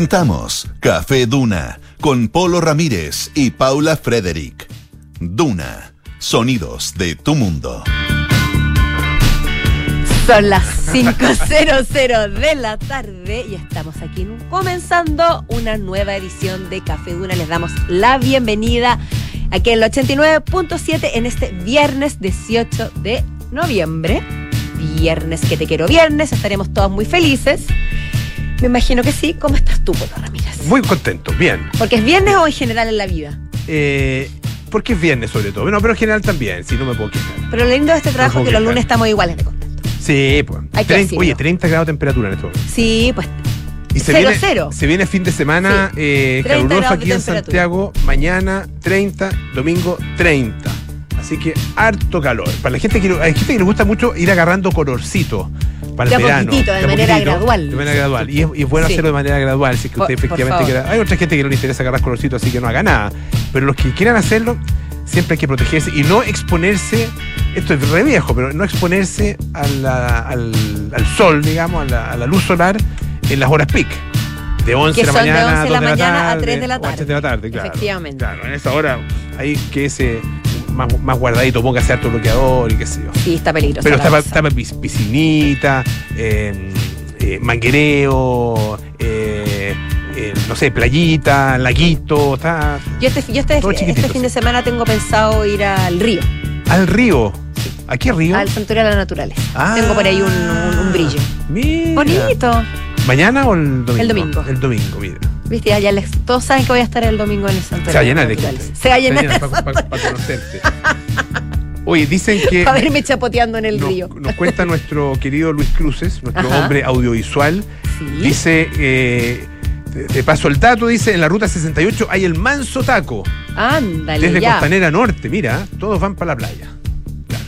Presentamos Café Duna con Polo Ramírez y Paula Frederick. Duna, sonidos de tu mundo. Son las 5.00 de la tarde y estamos aquí comenzando una nueva edición de Café Duna. Les damos la bienvenida aquí en el 89.7 en este viernes 18 de noviembre. Viernes que te quiero viernes, estaremos todos muy felices. Me imagino que sí. ¿Cómo estás tú, Polo Ramírez? Muy contento, bien. ¿Porque es viernes o en general en la vida? Eh, porque es viernes sobre todo. Bueno, pero en general también, si no me puedo quejar. Pero lo lindo de este trabajo No es que los lunes estamos iguales de contentos. Sí, pues. Hay que decirlo. oye, 30 grados de temperatura en esto. Sí, pues Y se Cero, viene, cero. Se viene fin de semana Sí. eh, 30 caluroso aquí en. Santiago. Mañana 30, domingo 30. Así que harto calor. Para la gente que, hay gente que le gusta mucho ir agarrando colorcito para De el a verano. de a manera poquitito, gradual. De manera gradual. Y es, y es bueno Sí. hacerlo de manera gradual. Si es que Por- usted por efectivamente favor. quiera- Hay otra gente que no le interesa agarrar colorcito, así que no haga nada. Pero los que quieran hacerlo, siempre hay que protegerse y no exponerse. Esto es re viejo, pero no exponerse a la- al, al sol, digamos, a la, a la luz solar en las horas peak. De 11 Que de la son de mañana, 11 de la 2 de la mañana a tarde, 3 de la o a 3 tarde. de la tarde, claro. Efectivamente. Claro, en esa hora hay que ese más, más guardadito, póngase harto bloqueador y qué sé yo. sí, está peligroso. Pero está, está piscinita, eh, eh, manguereo, eh, eh, no sé, playita, laguito, está Yo este, yo este, este fin de semana tengo pensado ir al río, al río. ¿A qué río? al Santuario de la Naturaleza. Ah, tengo por ahí un, un- un brillo. Mira. Bonito. ¿Mañana o el domingo? El domingo. El domingo, mira. Viste, ya, ya les, todos saben que voy a estar el domingo en el Santuario Se va a llenar de gente. Se va a llenar para conocerte. Oye, dicen que para verme chapoteando en el nos, río. nos cuenta nuestro querido Luis Cruces, nuestro Ajá. hombre audiovisual, Sí. Dice, eh, te, paso el dato, dice, en la ruta 68 hay el manso taco, Ándale, desde ya. Costanera Norte, mira, todos van para la playa. Claro.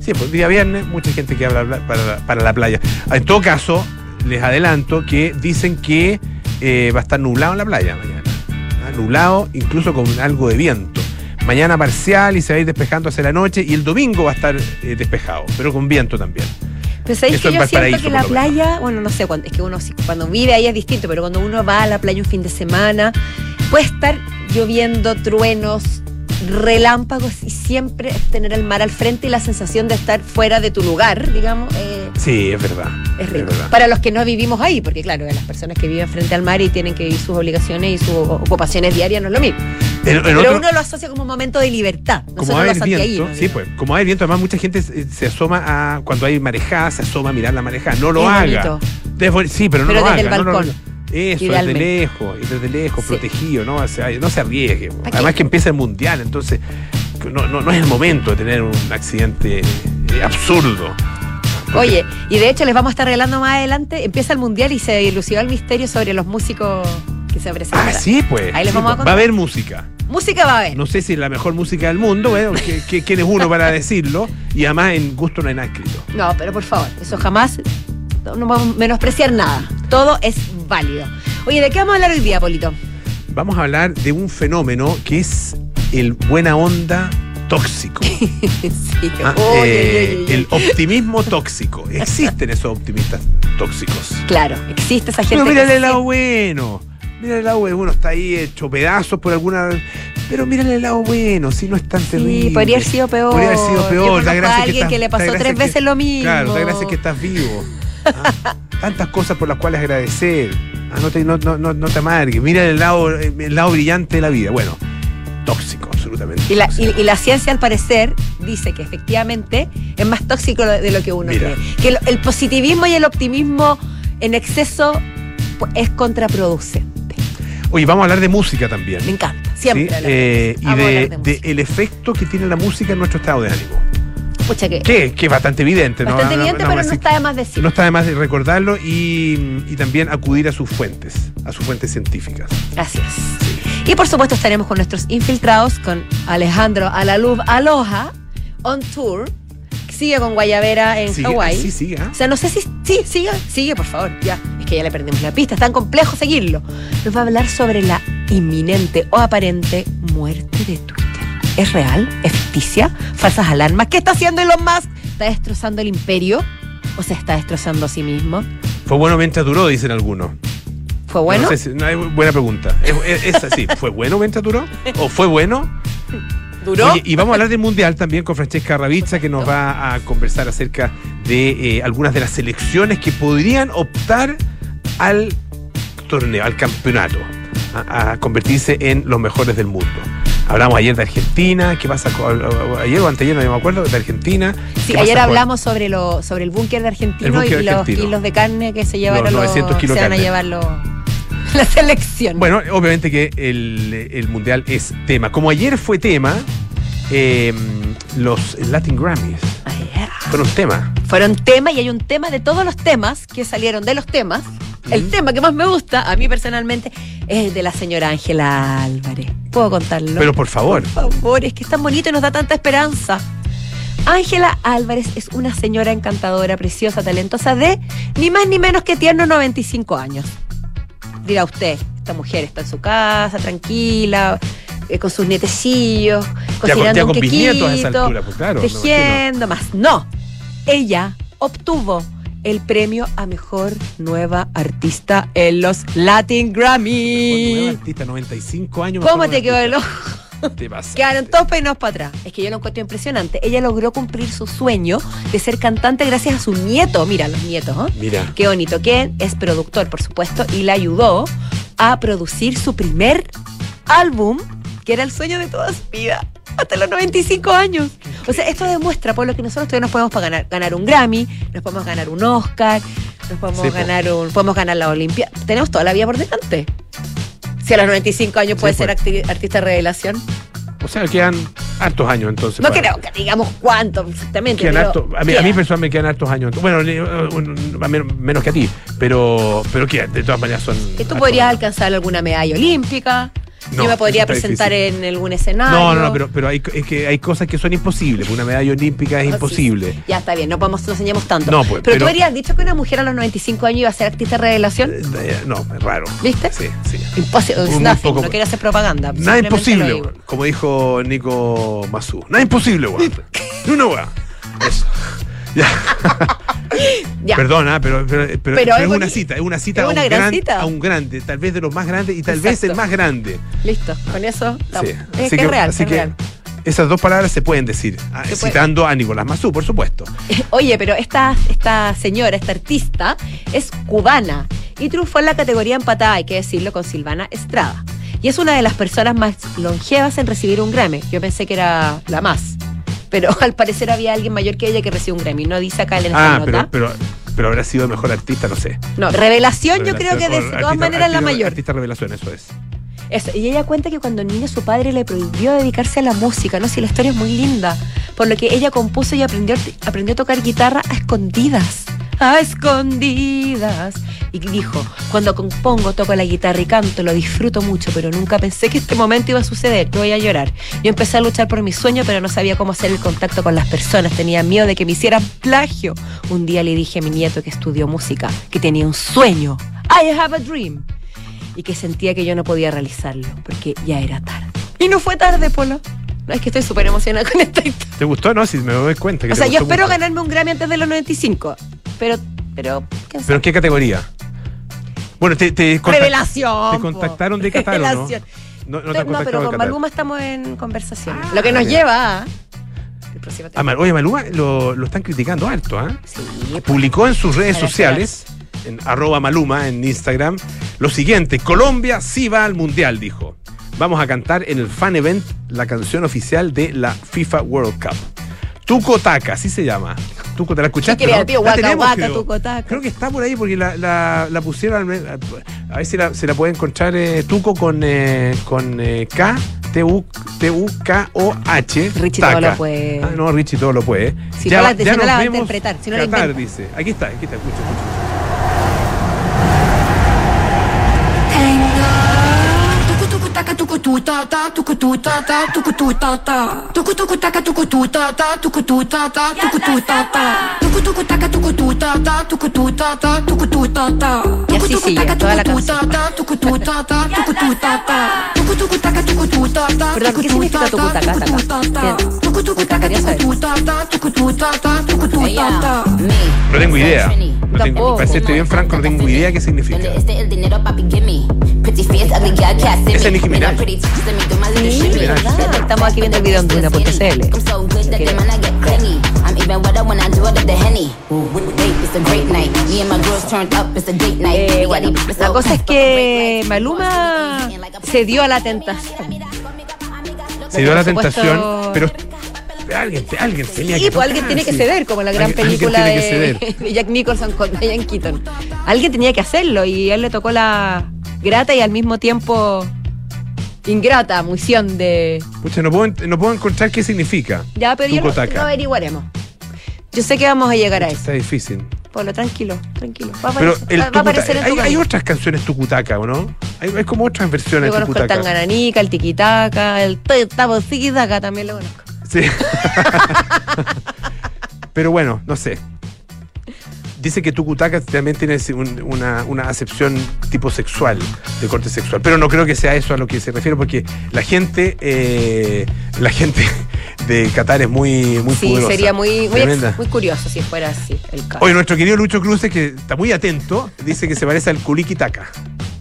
Sí, pues día viernes, mucha gente que habla para, para la playa. En todo caso, les adelanto que dicen que eh, va a estar nublado en la playa mañana. Ah, Nublado, incluso con algo de viento. Mañana parcial y se va a ir despejando hacia la noche y el domingo va a estar eh, despejado, pero con viento también. Pero ¿sabéis que yo siento que la playa, bueno, no sé, cuando, es que uno cuando vive ahí es distinto, pero cuando uno va a la playa un fin de semana, puede estar lloviendo, truenos, relámpagos y siempre tener el mar al frente y la sensación de estar fuera de tu lugar, digamos, eh, Sí, es verdad. es rico. verdad. Para los que no vivimos ahí, porque claro, las personas que viven frente al mar y tienen que vivir sus obligaciones y sus ocupaciones diarias no es lo mismo. Pero otro- uno lo asocia como un momento de libertad. como Nosotros va a los viento, sí, pues, como haber viento, además mucha gente se, se asoma a, cuando hay marejada, se asoma a mirar la marejada. No lo Es haga. Desde- sí, pero no Pero lo desde haga. el no balcón, eso, desde lejos, desde lejos, Sí. protegido, ¿no? O sea, no se arriesgue. Además que empieza el mundial, entonces no, no, no es el momento de tener un accidente eh, absurdo. Oye, y de hecho les vamos a estar regalando más adelante, empieza el mundial y se dilucidó el misterio sobre los músicos que se presentan. Ah, sí, pues. Ahí les sí, vamos a pues, contar. Va a haber música. Música va a haber. No sé si es la mejor música del mundo, que, que- quién es uno para decirlo. Y además en gusto no hay nada escrito. No, pero por favor, eso jamás, no vamos a menospreciar nada. Todo es válido. Oye, ¿de qué vamos a hablar hoy día, Polito? Vamos a hablar de un fenómeno que es el buena onda tóxico. sí, Ah, eh. El optimismo tóxico. Existen esos optimistas tóxicos. Claro, existe esa gente Pero que mírale el sí- lado bueno. Mírale el lado bueno. Uno está ahí hecho pedazos por alguna. Pero mírale el lado bueno, si no es tan terrible. Sí, podría haber sido peor. Podría haber sido peor. conozco Da a gracia alguien que, estás- le pasó gracia tres que- veces lo mismo. Claro, da gracia que estás vivo. Ah, tantas cosas por las cuales agradecer. Ah, no, te, no, no, no, no te amargues. Mira el lado, el lado brillante de la vida. Bueno, tóxico, absolutamente. Y la, y- y la ciencia, al parecer, dice que efectivamente es más tóxico de lo que uno Mira. cree. Que el positivismo y el optimismo en exceso pues, es contraproducente. Oye, vamos a hablar de música también. Me encanta. Siempre. ¿sí? Eh, y de, el efecto que tiene la música en nuestro estado de ánimo. Pucha que. Que, que es bastante evidente, ¿no? Bastante no- evidente, no pero no está de más decir. No está de más de recordarlo y, y también acudir a sus fuentes, a sus fuentes científicas. Gracias. Y por supuesto estaremos con nuestros infiltrados, con Alejandro Alaluz Aloha, on tour. Sigue con Guayavera en Sigue- Hawái. Sí, sigue. ¿ah? O sea, no sé si. Sí, sigue, sigue, por favor. Ya. Es que ya le perdimos la pista. Es tan complejo seguirlo. Nos va a hablar sobre la inminente o aparente muerte de Twitter. ¿Es real? ¿Es ficticia? ¿Falsas alarmas? ¿Qué está haciendo Elon Musk? ¿Está destrozando el imperio? ¿O se está destrozando a sí mismo? Fue bueno mientras duró, dicen algunos. ¿Fue bueno? No sé no, buena pregunta. Es, es- así. ¿Fue bueno mientras duró? ¿O fue bueno? ¿Duró? Oye, y vamos a hablar del Mundial también con Francesca Ravizza, que nos va a conversar acerca de eh, algunas de las selecciones que podrían optar al torneo, al campeonato, a, a convertirse en los mejores del mundo. Hablamos ayer de Argentina, ¿qué pasa ayer o anteayer, no me acuerdo, de Argentina. Sí, ¿Qué ayer con- hablamos sobre lo, sobre el búnker de El argentino y los argentino. kilos de carne que se llevaron Los los, 900 kilos se van a carne. llevar los- la selección. Bueno, obviamente que el, el Mundial es tema. Como ayer fue tema, eh, los Latin Grammys Ay, yeah. fueron tema. Fueron tema y hay un tema de todos los temas que salieron de los temas. El tema que más me gusta, a mí personalmente, es el de la señora Ángela Álvarez. ¿Puedo contarlo? Pero por favor. Por favor, es que es tan bonito y nos da tanta esperanza. Ángela Álvarez es una señora encantadora, preciosa, talentosa de ni más ni menos que tierno 95 años. Dirá usted, esta mujer está en su casa, tranquila, eh, con sus nietecillos, cocinando ya un con bisnietos a esa quequito, altura, pues claro. tejiendo más. No, ella obtuvo el premio a mejor nueva artista en los Latin Mejor nueva Grammy. artista, 95 años. ¿Cómo te quedó el ojo? Te. Quedaron todos peinados para atrás. Es que yo lo encuentro impresionante. Ella logró cumplir su sueño de ser cantante gracias a su nieto. Mira, los nietos, ¿no? Mira, Qué bonito. Que es productor, por supuesto, y le ayudó a producir su primer álbum, que era el sueño de toda su vida, hasta los 95 años. O sea, esto demuestra, por lo que nosotros todavía nos podemos ganar, ganar un Grammy, nos podemos ganar un Oscar, nos podemos Sí, ganar un, podemos ganar la Olimpia. Tenemos toda la vida por delante. Si a los 95 años puede pues. ser artista de revelación. o sea, quedan hartos años entonces. No creo que digamos cuánto exactamente. Quedan hartos- a, mí, a mí personalmente quedan hartos años. Bueno, uh, menos que a ti, pero, pero de todas maneras son. tú podrías alcanzar alguna medalla olímpica. No, yo me podría presentar difícil. en algún escenario. No, no, no, pero, pero hay, es que hay cosas que son imposibles. Una medalla olímpica es sí, imposible. sí. Ya está bien, no podemos, no enseñamos tanto. No, pues, pero, tú habrías dicho que una mujer a los 95 años iba a ser artista de revelación. Eh, No, es raro. ¿Viste? Sí, sí. Imposible. no quiero hacer propaganda. Nada imposible. Como dijo Nico Mazú. Nada imposible, weón. Ni una weón. Eso. Ya. Ya. Perdona, pero, pero, pero- Pero pero es una cita, es una cita, es a, un una gran gran- cita. a un grande, tal vez de los más grandes y tal vez el más grande. Listo, con eso. Sí. Es que es real, así es que real. esas dos palabras se pueden decir, ah, puede. citando a Nicolás Mazú, por supuesto. Oye, pero esta, esta señora, esta artista, es cubana y triunfó en la categoría empatada, hay que decirlo, con Silvana Estrada. Y es una de las personas más longevas en recibir un Grammy. Yo pensé que era la más. Pero al parecer había alguien mayor que ella que recibió un Grammy. No dice acá en Ah, nota. pero, pero, pero habrá sido mejor artista, no sé. no, revelación, yo creo que de todas artista- maneras la mayor. Artista revelación, eso es. Eso, Y ella cuenta que cuando niña su padre le prohibió dedicarse a la música, ¿no? Si la historia es muy linda. Por lo que ella compuso y aprendió, aprendió a tocar guitarra a escondidas. A escondidas. Y dijo, cuando compongo, toco la guitarra y canto, lo disfruto mucho, pero nunca pensé que este momento iba a suceder. Yo voy a llorar. Yo empecé a luchar por mi sueño, pero no sabía cómo hacer el contacto con las personas. Tenía miedo de que me hicieran plagio. Un día le dije a mi nieto que estudió música, que tenía un sueño. I have a dream y que sentía que yo no podía realizarlo porque ya era tarde. Y no fue tarde, Polo. No, es que estoy súper emocionada con esta historia. ¿Te gustó? No, si me doy cuenta. Que O sea, yo espero mucho. ganarme un Grammy antes de los 95. Pero, pero, ¿quién ¿Pero en qué categoría? Bueno, te, Revelación. te contactaron de Qatar, ¿o ¿no? No, no te No, pero con. Maluma estamos en conversación. Ah, Lo que nos ya. lleva a... Ah. Mal- Oye, Maluma lo, lo están criticando harto, ¿ah? Sí, Publicó en sus redes sociales, en arroba Maluma en Instagram, lo siguiente, Colombia sí va al Mundial, dijo. Vamos a cantar en el fan event la canción oficial de la FIFA World Cup. Tuco Taca, así se llama. Tuco, ¿te la escuchaste? Qué no? creativo, La Waka tenemos, Waka, creo. Tuco Taca. Creo que está por ahí porque la, la- la pusieron a ver si la, se la puede encontrar eh, Tuco con, eh, con eh, K, T U, T U K O H. Richie Taca. todo lo puede. Ah, no, Richie todo lo puede. Si no la- si no la va a interpretar, si no la Qatar, inventa. dice. Aquí está, aquí está, escucha, escucha. Taka tuku tu ta ta tuku tu ta ta tuku tu ta ta tu ta ta tu ta ta tu ta ta tu ta ta tu ta ta tu ta ta Y así sigue, toda la canción. tuku tu ta ta tu ta ta tu ta ta Perdón, ¿qué significa tucutaca, taca? Bien. Tucutaca, quería saber. No tengo idea. No tengo, para serte bien franco, no tengo idea qué significa. Ese es Nicki Minaj. Sí, ¿verdad? Estamos aquí viendo el video en duna.cl. Eh, bueno, la cosa es que Maluma se dio a la tentación. Se dio la Por supuesto- tentación, pero alguien, alguien tenía Sí, que pues alguien tiene que ceder, como la gran Alguien- película de, Jack Nicholson con Diane Keaton. Alguien tenía que hacerlo y a él le tocó la grata y al mismo tiempo ingrata misión de... Pucha, no puedo, no puedo encontrar qué significa. Ya, pero yo lo, averiguaremos. Yo sé que vamos a llegar a eso. Está difícil. Pablo, tranquilo, tranquilo. Va a Pero aparecer, el va- va a aparecer en tucuta- tu hay, otras canciones tucutaca, ¿o no? Hay, hay como otras versiones Yo conozco el. Tangananica, el Tiquitaca, el Tabotiquitaca también lo conozco. Sí. Pero bueno, no sé. Dice que Tucutaca también tiene un- una, una acepción tipo sexual, de corte sexual. Pero no creo que sea eso a lo que se refiere, porque la gente, eh, la gente de Qatar es muy, muy Sí, poderosa. sería muy, muy, Tremenda. ex- muy curioso si fuera así el caso. Oye, nuestro querido Lucho Cruces, que está muy atento, dice que se parece al Culiquitaca.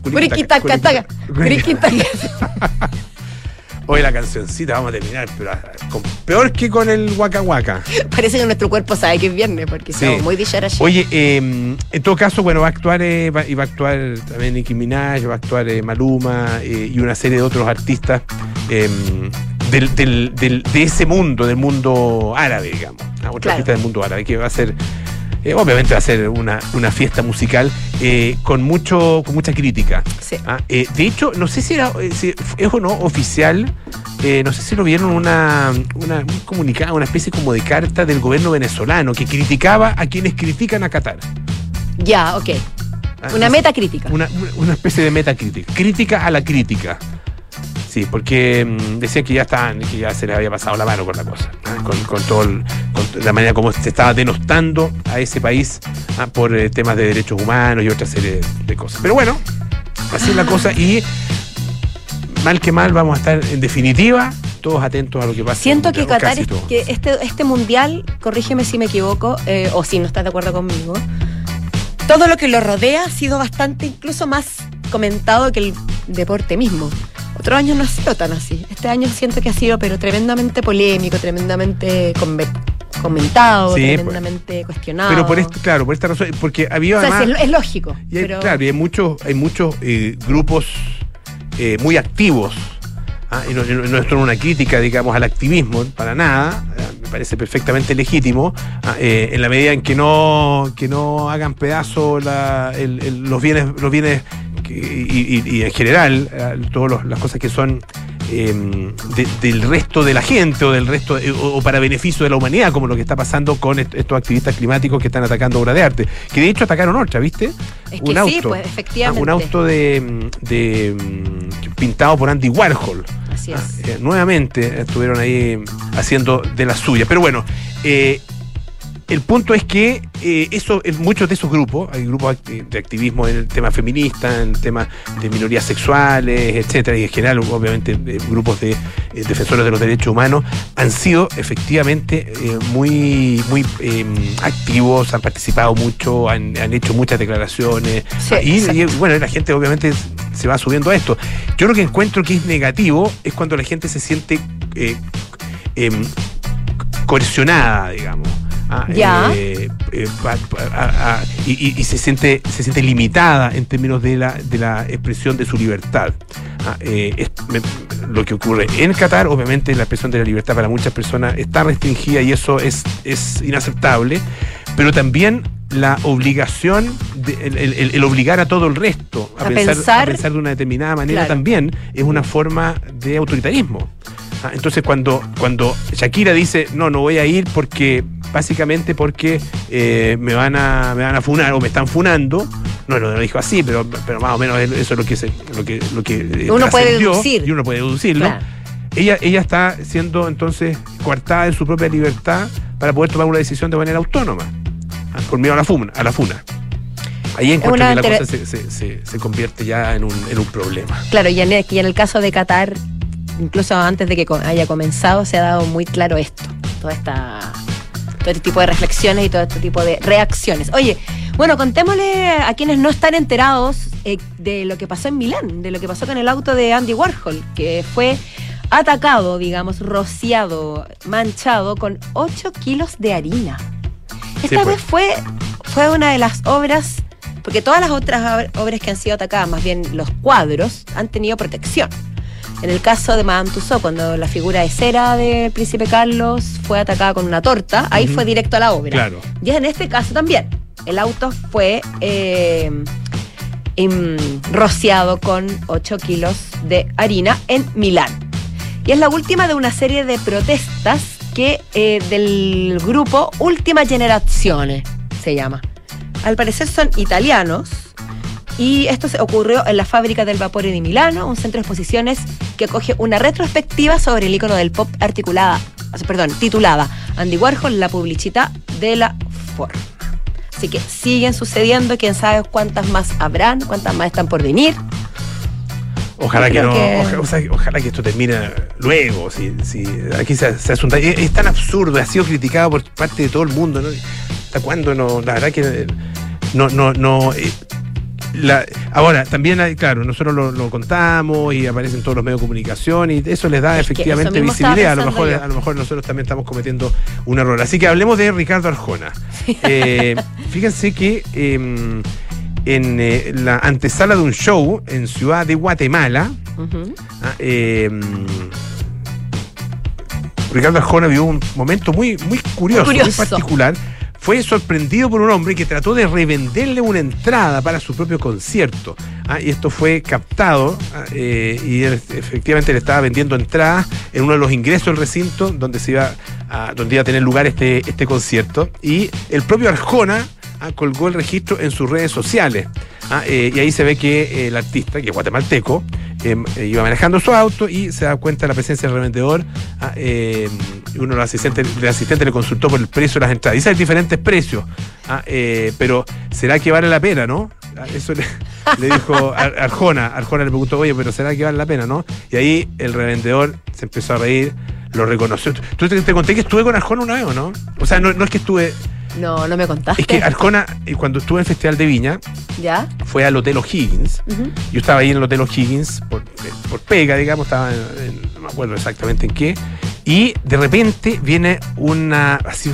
Curiquitaca, taca, curiquitaca. Hoy la cancioncita vamos a terminar, pero ah, con- peor que con el Waka Waka. Parece que nuestro cuerpo sabe que es viernes porque Sí. muy dicharachos. Oye, eh, en todo caso, bueno, va a actuar, eh, va, y va a actuar también Nicki Minaj, va a actuar eh, Maluma eh, y una serie de otros artistas eh, del, del- del- de ese mundo, del mundo árabe, digamos. ¿no? Otro Claro. artista del mundo árabe, que va a ser, eh, obviamente va a ser una, una fiesta musical eh, con mucho, con mucha crítica. Sí. Ah, eh, de hecho, no sé si era si es o no oficial, no sé si lo vieron una, una un comunicado, una especie como de carta del gobierno venezolano que criticaba a quienes critican a Qatar. Ya, ok. Ah, Una es- meta crítica. Una, una especie de metacrítica. Crítica a la crítica. Sí, porque mm, decían que ya estaban, que ya se les había pasado la mano con la cosa, ¿ah? con, con todo el- con la manera como se estaba denostando a ese país ¿ah? por eh, temas de derechos humanos y otra serie de, cosas. Pero bueno, así es la cosa y mal que mal vamos a estar en definitiva todos atentos a lo que pasa. Siento que Qatar, es- que este, este mundial, corrígeme si me equivoco, eh, o si no estás de acuerdo conmigo, todo lo que lo rodea ha sido bastante incluso más comentado que el deporte mismo. Otros años no ha sido tan así. Este año siento que ha sido pero tremendamente polémico, tremendamente comentado, Sí, pues. tremendamente cuestionado. Pero por esto, claro, por esta razón, porque había o sea, además... sí, es, es lógico. Y hay, pero Claro, y hay muchos, hay muchos eh, grupos eh, muy activos. ¿ah? Y no, no- es una crítica, digamos, al activismo, para nada. eh, me parece perfectamente legítimo, ah, eh, en la medida en que no, que no hagan pedazo la- el- el- los bienes, los bienes y, en general, eh, todas las cosas que son eh, de- del resto de la gente o del resto eh, o, o para beneficio de la humanidad, como lo que está pasando con est- estos activistas climáticos que están atacando obras de arte. Que de hecho atacaron otra, ¿viste? Es que sí, pues, efectivamente. Ah, un auto de, de, mm, pintado por Andy Warhol. Así es. Ah, eh, nuevamente estuvieron ahí haciendo de las suyas. Pero bueno, eh, el punto es que eh, eso, en muchos de esos grupos, hay grupos acti- de activismo en el tema feminista, en el tema de minorías sexuales, etcétera, y en general, obviamente, eh, grupos de eh, defensores de los derechos humanos, han sido efectivamente eh, muy, muy eh, activos, han participado mucho, han, han hecho muchas declaraciones. Sí, y, exacto. y, bueno, la gente obviamente se va subiendo a esto. Yo lo que encuentro que es negativo es cuando la gente se siente eh, em, coercionada, digamos. Ah, Ya. eh, eh, pa- pa- a- a- y, se siente se siente limitada en términos de la, de la expresión de su libertad. Ah, eh, es- me- lo que ocurre en Qatar, obviamente la expresión de la libertad para muchas personas está restringida y eso es, es inaceptable, pero también la obligación, de- el, el- el- el obligar a todo el resto a, A pensar, pensar- a pensar de una determinada manera Claro. también es una forma de autoritarismo. Ah, Entonces cuando, cuando Shakira dice, no, no voy a ir porque, básicamente porque eh, me, van a, me van a funar o me están funando, no, no lo dijo así, pero, pero más o menos eso es lo que, se, lo que, lo que eh, Uno puede deducir. Y uno puede deducirlo. Claro. Ella, ella está siendo entonces coartada en su propia libertad para poder tomar una decisión de manera autónoma, ah, con miedo a la funa. A la funa. Ahí encuentro que la cosa se, se- se- se convierte ya en un, en un problema. Claro, y en, el, y en el caso de Qatar, incluso antes de que haya comenzado, se ha dado muy claro esto. Toda esta. Todo este tipo de reflexiones y todo este tipo de reacciones. Oye, bueno, contémosle a quienes no están enterados eh, de lo que pasó en Milán, de lo que pasó con el auto de Andy Warhol, que fue atacado, digamos, rociado, manchado con 8 kilos de harina. Esta pues. vez fue, fue una de las obras, porque todas las otras ob- obras que han sido atacadas, más bien los cuadros, han tenido protección. En el caso de Madame Tussauds, cuando la figura de cera del príncipe Carlos fue atacada con una torta, ahí fue directo a la obra. Claro. Y en este caso también. El auto fue eh, em, rociado con 8 kilos de harina en Milán. Y es la última de una serie de protestas que eh, del grupo Última Generazione se llama. Al parecer son italianos y esto se ocurrió en la fábrica del vapor de Milano, un centro de exposiciones que acoge una retrospectiva sobre el icono del pop articulada, perdón, titulada Andy Warhol, la publicidad de la forma. Así que siguen sucediendo, quién sabe cuántas más habrán, cuántas más están por venir. Ojalá que no, ojalá que esto termine luego. Si, si aquí se, se hace un daño. es, es tan absurdo, ha sido criticado por parte de todo el mundo. ¿no? ¿Hasta cuándo no? La verdad que no, no, no. eh, la- ahora, también hay, claro, nosotros lo, lo contamos y aparecen todos los medios de comunicación y eso les da Es efectivamente visibilidad. A lo, mejor, yo. a lo mejor nosotros también estamos cometiendo un error. Así que hablemos de Ricardo Arjona. Eh, fíjense que eh, en eh, la antesala de un show en Ciudad de Guatemala. Ah, eh, Ricardo Arjona vivió un momento muy, muy curioso, muy, particular. Fue sorprendido por un hombre que trató de revenderle una entrada para su propio concierto. Ah, y esto fue captado ah, eh, y efectivamente le estaba vendiendo entradas en uno de los ingresos del recinto donde se iba a, donde iba a tener lugar este, este concierto. Y el propio Arjona ah, colgó el registro en sus redes sociales. Eh, y ahí se ve que el artista, que es guatemalteco, eh, eh, iba manejando su auto y se da cuenta de la presencia del revendedor. ah, eh, uno de los asistentes, el asistente le consultó por el precio de las entradas. Dice hay diferentes precios, ah, eh, pero ¿será que vale la pena, no? Ah, Eso le, le dijo Ar- Arjona. Arjona le preguntó, oye, pero ¿será que vale la pena, no? Y ahí el revendedor se empezó a reír, lo reconoció. Tú te, conté que estuve con Arjona una vez, ¿o no? O sea, no, no es que estuve. No, no me contaste. Es que Arjona, eh, cuando estuve en el Festival de Viña, ¿Ya? fue al Hotel O'Higgins. Ujú. Yo estaba ahí en el Hotel O'Higgins por, eh, por pega, digamos, estaba en, en- no me acuerdo exactamente en qué. Y de repente viene una, así,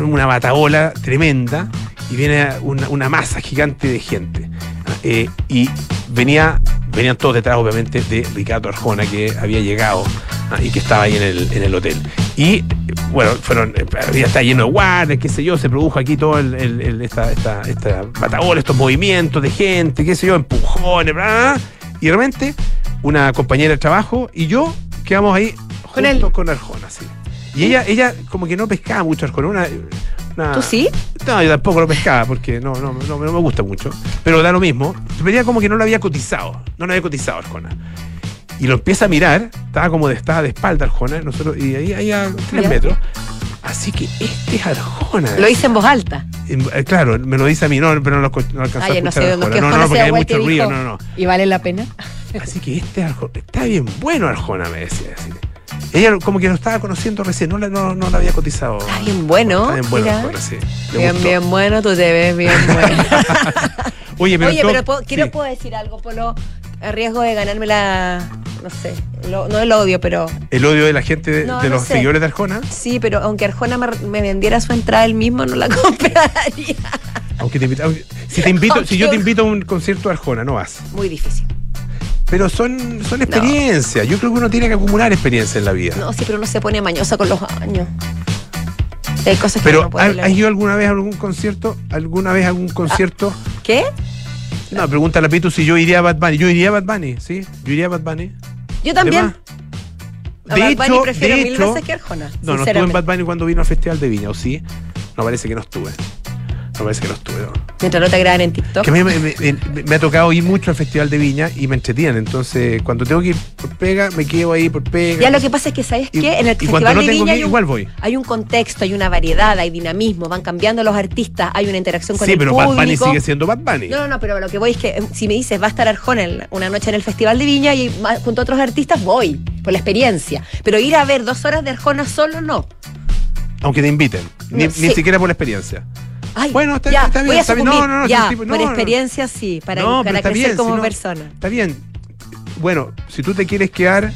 una bataola tremenda y viene una, una masa gigante de gente. Ah, eh, y venía, venían todos detrás, obviamente, de Ricardo Arjona, que había llegado ah, y que estaba ahí en el, en el hotel. Y eh, bueno, fueron, eh, había estaba lleno de guardias, qué sé yo, se produjo aquí todo el, el- el- esta, esta, esta bataola, estos movimientos de gente, qué sé yo, empujones, bla, bla, bla. y de repente una compañera de trabajo y yo quedamos ahí Con juntos él. con Arjona, sí. Y ella, ella como que no pescaba mucho Arjona, una, una- ¿Tú sí? no, yo tampoco lo pescaba porque no, no, no, no me gusta mucho. Pero da lo mismo. Veía como que no lo había cotizado. No lo había cotizado Arjona. Y lo empieza a mirar. Estaba como de, estaba de espalda Arjona. Nosotros, y ahí, ahí a tres metros. Así que este es Arjona. Lo hice en voz alta. Eh, Claro, me lo dice a mí, no, pero no lo, no alcanzó Ay, a no escuchar sé, no, que No, Arjona no, porque hay mucho ruido. No, no, no. ¿Y vale la pena? Así que este Arjona, está bien bueno Arjona, me decía. así. Ella como que lo estaba conociendo recién, no, la- no, no lo había cotizado. Está bien bueno. Está bien bueno mira. Arjona, sí. Le Bien, gustó. bien bueno, tú te ves bien bueno. Oye, pero, Oye, todo- pero puedo- quiero sí. puedo decir algo, Polo, a riesgo de ganarme la, no sé, lo- no el odio, pero el odio de la gente, de, No, de no los sé. seguidores de Arjona, sí, pero aunque Arjona me, me vendiera su entrada él mismo, no la compraría. aunque te invita- aunque- si te invito, si yo te invito a un concierto de Arjona, no vas. Muy difícil. Pero son, son experiencias. Yo creo que uno tiene que acumular experiencia en la vida. No, sí, pero uno se pone mañosa con los años. Hay cosas que pero no puede ¿has, leer. has ido alguna vez a algún concierto? ¿Alguna vez a algún concierto? ¿Qué? No, pregúntale a Pitu si yo iría a Bad Bunny. Yo iría a Bad Bunny, ¿sí? Yo iría a Bad Bunny. Yo también. De A Bad hecho, Bunny prefiero de mil hecho- veces que Arjona. No, no estuve en. Bad Bunny cuando vino al Festival de Viña, ¿o sí? No, parece que no estuve. Me parece que no estuve. ¿no? Mientras no te graban en TikTok. Que a mí me, me- me- me ha tocado ir mucho al Festival de Viña y me entretienen. Entonces, cuando tengo que ir por pega, me quedo ahí por pega. Ya lo que pasa es que, ¿sabes Y- qué? En el Festival no de tengo Viña que hay ir, un, igual voy. hay un contexto, hay una variedad, hay dinamismo, van cambiando los artistas, hay una interacción con Sí, el pero Bad público. Bunny sigue siendo Bad Bunny. No, no, no, pero lo que voy es que eh, si me dices va a estar Arjona una noche en el Festival de Viña y junto a otros artistas, voy, por la experiencia. Pero ir a ver dos horas de Arjona solo, no. Aunque te inviten. Ni, No, ni sí. siquiera por la experiencia. Ay, Bueno, está- ya, está bien, voy a está bien. No, no, no, ya, ese tipo- por no, no. experiencia sí, para, para crecer bien. como si persona. Está bien. Bueno, si tú te quieres quedar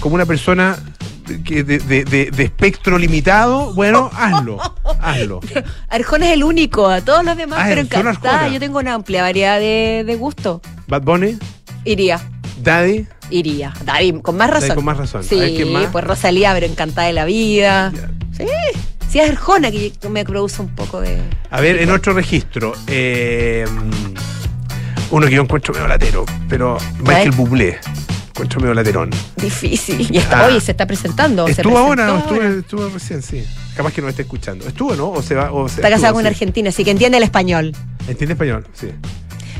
como una persona de, de- de- de espectro limitado, bueno, hazlo. Hazlo. Arjona es el único, a todos los demás, Ah, pero encantada. Yo tengo una amplia variedad de, gusto. Bad Bunny, Iría. Daddy. Iría. David, con más razón. David, con más razón. Sí, A ver, ¿quién más? pues Rosalía, pero encantada de la vida. Sí. Sí, es Arjona que me produce un poco de. A ver, en otro registro. eh, uno que yo encuentro medio latero, pero Michael. Bublé. Encuentro medio laterón. Difícil. Y está, Ah. oye, se está presentando. se Estuvo ahora, presentó estuvo, recién, sí. Capaz que no me esté escuchando. ¿Estuvo, no? O se va, o se, Está casado con sí. argentino, así que entiende el español. ¿Entiende español? Sí.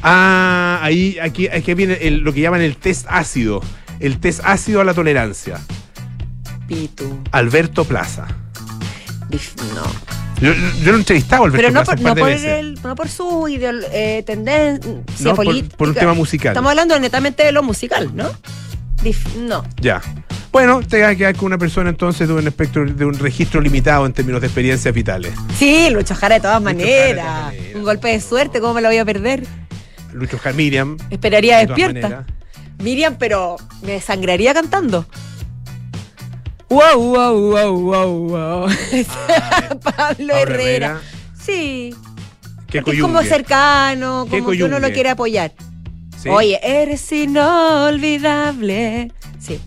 Ah, ahí, aquí, aquí viene el- lo que llaman el test ácido. El test ácido a la tolerancia. Pitu. Alberto Plaza. No. Yo, yo lo he entrevistado a Alberto Pero no por, no, por el, no por su ideol- eh, tendencia No, por- política. por un tema musical. Estamos hablando netamente de lo musical, ¿no? Dif- no. Ya. Bueno, te vas a quedar con una persona entonces de un espectro, de un registro limitado en términos de experiencias vitales. Sí, Lucho Jara de todas Jara maneras. Un golpe de suerte, ¿cómo me lo voy a perder? Lucho Jar Miriam. Esperaría de despierta. Miriam, pero me sangraría cantando. Wow, wow, wow, wow, wow. Pablo Pablo Herrera. Sí. Qué es como cercano, como que uno lo quiere apoyar. Sí, Oye, eres inolvidable. Sí.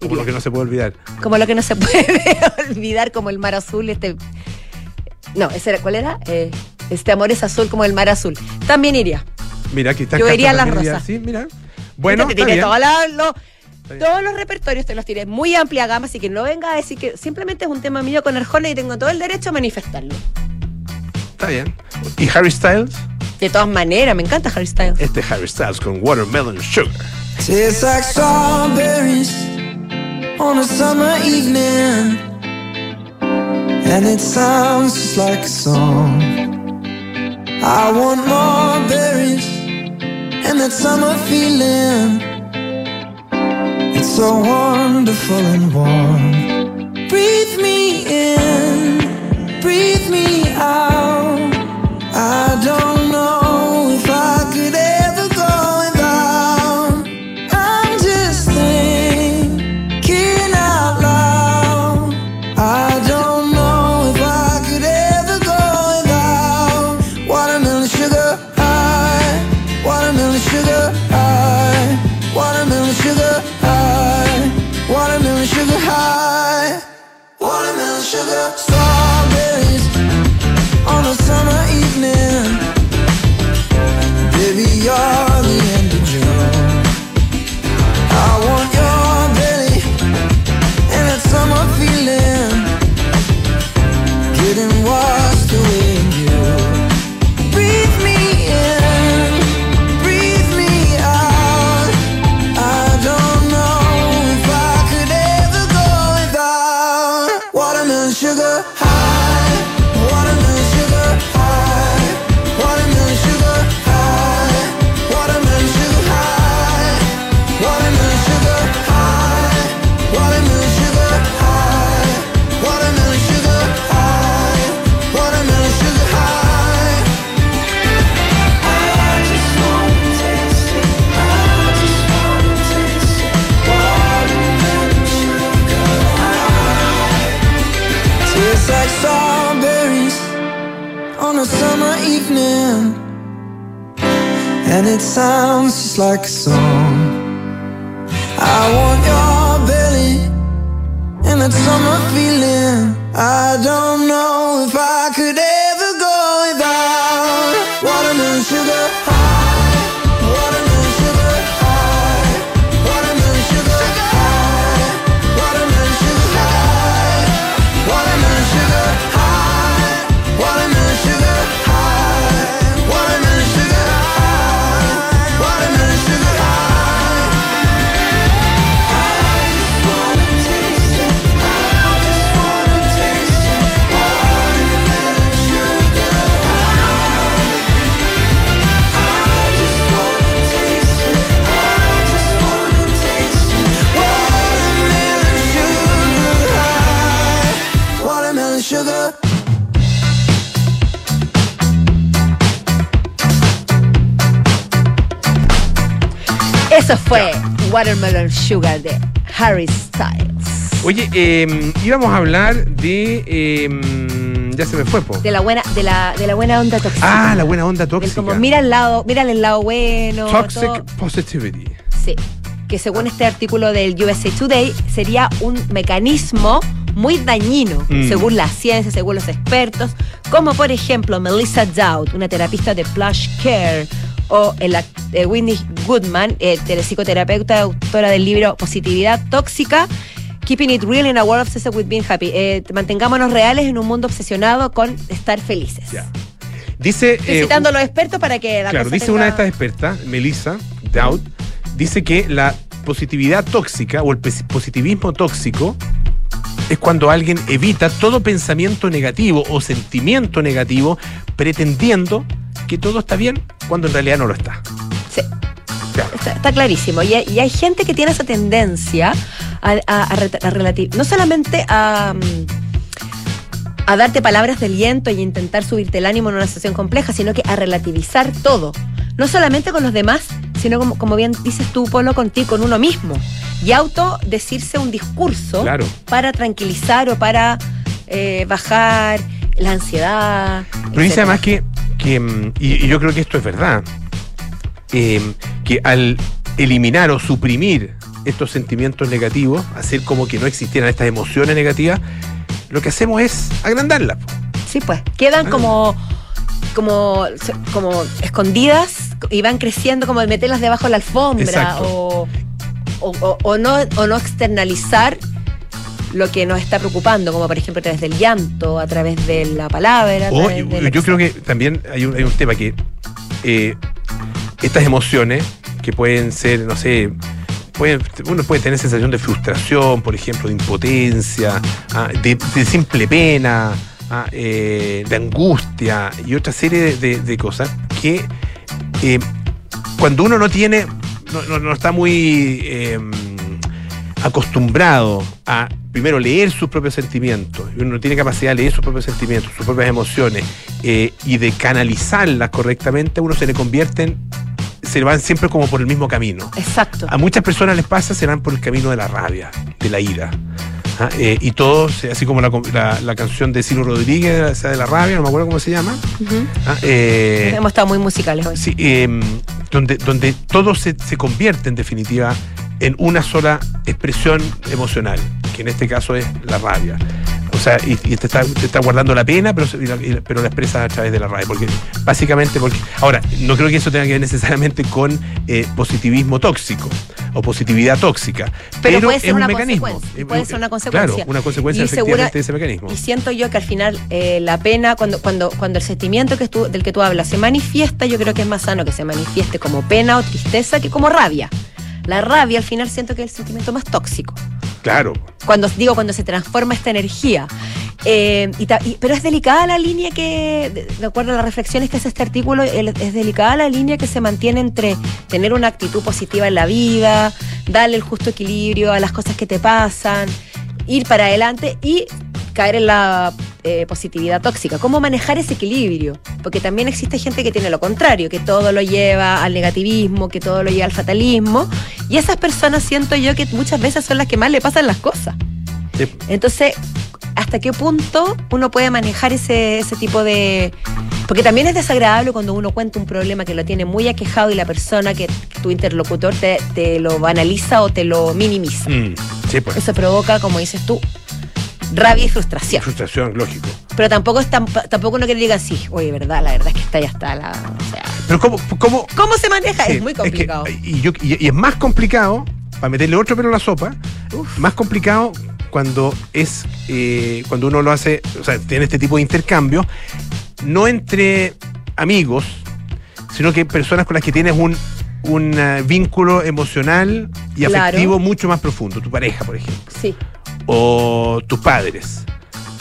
Como lo que no se puede olvidar. Como lo que no se puede olvidar, como el mar azul, este. No, ese era, ¿cuál era? Eh, este amor es azul como el mar azul. También iría. Mira, aquí está Yo iría a La también Rosa. Sí, mira. Bueno, te está tiré bien. toda la- lo-. Todos los repertorios, te los tiré. Muy amplia gama, así que no venga a decir que simplemente es un tema mío con Arjona y tengo todo el derecho a manifestarlo. Está bien. ¿Y Harry Styles? De todas maneras, me encanta Harry Styles. Este es Harry Styles con Watermelon Sugar. Tastes like strawberries on a summer evening, and it sounds just like a song. I want more berries and that summer feeling. It's so wonderful and warm. Breathe me in, breathe me out. I don't Eso fue Watermelon Sugar de Harry Styles. Oye, eh, íbamos a hablar de. eh, ya se me fue, po. De la buena, de la, de la buena onda tóxica. Ah, la buena onda Del tóxica. como mira el lado, mira el lado bueno. Toxic todo. positivity. Sí. Que según este artículo del USA Today sería un mecanismo muy dañino, Mm. según la ciencia, según los expertos, como por ejemplo Melissa Dowd, una terapista de Plush Care, o el, eh, Whitney Goodman, eh, psicoterapeuta, autora del libro Positividad Tóxica. Keeping it real in a world obsessed with being happy. Eh, mantengámonos reales en un mundo obsesionado con estar felices. Ya. Dice. Eh, citando a los expertos para que la Claro, cosa dice tenga- una de estas expertas, Melissa Dowd, dice que la positividad tóxica o el positivismo tóxico es cuando alguien evita todo pensamiento negativo o sentimiento negativo pretendiendo que todo está bien cuando en realidad no lo está. Sí. Claro. Está, está clarísimo. Y hay, y hay gente que tiene esa tendencia a, a, no solamente a, mm, a darte palabras de aliento y intentar subirte el ánimo en una situación compleja, sino que a relativizar todo. No solamente con los demás, sino como, como bien dices tú, Polo, contigo, con uno mismo. Y auto decirse un discurso Claro. para tranquilizar o para eh, bajar la ansiedad. Pero dice además que, que, mm, y, y yo creo que esto es verdad, eh, que al eliminar o suprimir estos sentimientos negativos, hacer como que no existieran estas emociones negativas, lo que hacemos es agrandarlas. Sí, pues. Quedan Ah. como, como, como escondidas y van creciendo como de meterlas debajo de la alfombra o- o no, o no externalizar lo que nos está preocupando, como por ejemplo a través del llanto, a través de la palabra. yo creo que también hay un, hay un tema que eh, estas emociones que pueden ser, no sé, pueden, uno puede tener sensación de frustración, por ejemplo, de impotencia, ah, de, de simple pena, ah, eh, de angustia y otra serie de, de- de cosas que eh, cuando uno no tiene, no, no- no está muy acostumbrado a primero leer sus propios sentimientos, y uno no tiene capacidad de leer sus propios sentimientos, sus propias emociones, eh, y de canalizarlas correctamente, uno se le convierte en, se van siempre como por el mismo camino. Exacto. A muchas personas les pasa, se van por el camino de la rabia, de la ira. ¿ah? Eh, y todos, así como la, la- la canción de Ciro Rodríguez, de la rabia, no me acuerdo cómo se llama. ¿ah? Eh, Hemos estado muy musicales hoy. Sí, eh, donde, donde todo se, se convierte en definitiva en una sola expresión emocional, que en este caso es la rabia. O sea, y, y te, está, te está guardando la pena, pero, y la, y pero la expresas a través de la rabia. Porque básicamente, porque. Ahora, no creo que eso tenga que ver necesariamente con eh, positivismo tóxico o positividad tóxica. Pero puede ser es un mecanismo. puede ser una consecuencia. Claro, una consecuencia efectivamente segura- de ese mecanismo. Y siento yo que al final eh, la pena, cuando, cuando, cuando el sentimiento que tú- del que tú hablas se manifiesta, yo creo que es más sano que se manifieste como pena o tristeza que como rabia. La rabia al final siento que es el sentimiento más tóxico. Claro. Cuando digo cuando se transforma esta energía. Eh, y ta- y- pero es delicada la línea que, de, de acuerdo a las reflexiones que hace este artículo, el- es delicada la línea que se mantiene entre tener una actitud positiva en la vida, darle el justo equilibrio a las cosas que te pasan, ir para adelante y caer en la eh, positividad tóxica. ¿Cómo manejar ese equilibrio? Porque también existe gente que tiene lo contrario, que todo lo lleva al negativismo, que todo lo lleva al fatalismo. Y esas personas siento yo que muchas veces son las que más le pasan las cosas. Sí. Entonces, ¿hasta qué punto uno puede manejar ese, ese tipo de...? Porque también es desagradable cuando uno cuenta un problema que lo tiene muy aquejado y la persona que, tu interlocutor te, te lo banaliza o te lo minimiza. Mm, sí, pues. Eso provoca, como dices tú, rabia y frustración. Frustración, lógico. Pero tampoco es tan- tampoco uno que le diga, sí, oye, verdad, la verdad es que está ya está la... O sea, Pero ¿cómo, cómo, ¿Cómo se maneja? Sí, es muy que- complicado. y, yo- y- y es más complicado, para meterle otro pelo a la sopa, más complicado cuando es eh, cuando uno lo hace, o sea, tiene este tipo de intercambio, no entre amigos, sino que personas con las que tienes un, un eh, vínculo emocional y Claro. afectivo mucho más profundo, tu pareja, por ejemplo, sí. O tus padres,